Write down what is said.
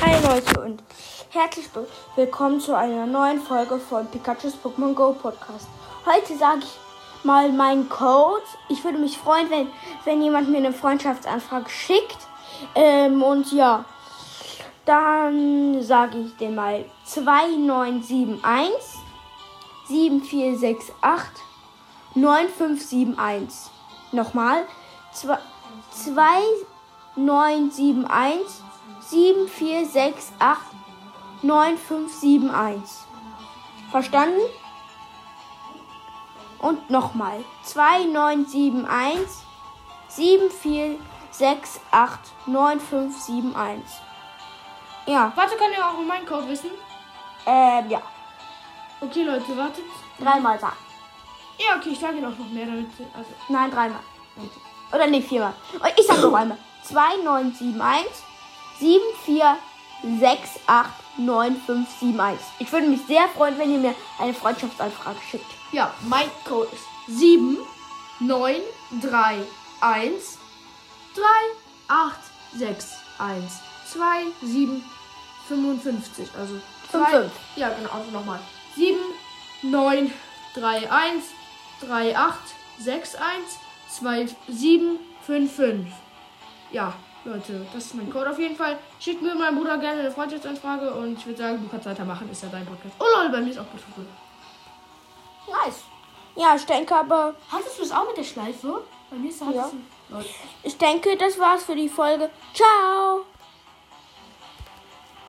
Hi Leute und herzlich willkommen zu einer neuen Folge von Pikachu's Pokémon Go Podcast. Heute sage ich mal meinen Code. Ich würde mich freuen, wenn, wenn jemand mir eine Freundschaftsanfrage schickt. Ähm, und ja, dann sage ich den mal 2971 7468 9571. Nochmal 2971 7468 9571. Verstanden? Und nochmal 2971 7468 9571. Ja, Warte, könnt ihr auch meinen Code wissen? ähm, ja. Okay, Leute, wartet. Dreimal sagen. Ja, okay, ich sage noch noch mehr, damit. Also, Nein, dreimal. Oder nee, viermal. Ich sag noch einmal. 2971 7468 9571. Ich würde mich sehr freuen, wenn ihr mir eine Freundschaftsanfrage schickt. ja, mein Code ist 7 9 3 1 3 8 6 1 2 7 55. Also 5, 5. Ja, genau, also nochmal. 7 9 3 1 3 8 6 1 2 7 5 5. Ja, Leute, das ist mein Code auf jeden Fall. Schickt mir meinem Bruder gerne eine Freundschaftsanfrage und ich würde sagen, du kannst weitermachen, ist ja dein Podcast. Oh Leute, bei mir ist auch Podcast. Nice. Ja, ich denke aber, Hattest du es auch mit der Schleife? Bei mir ist das Ja. Leute. ich denke, das war's für die Folge. Ciao.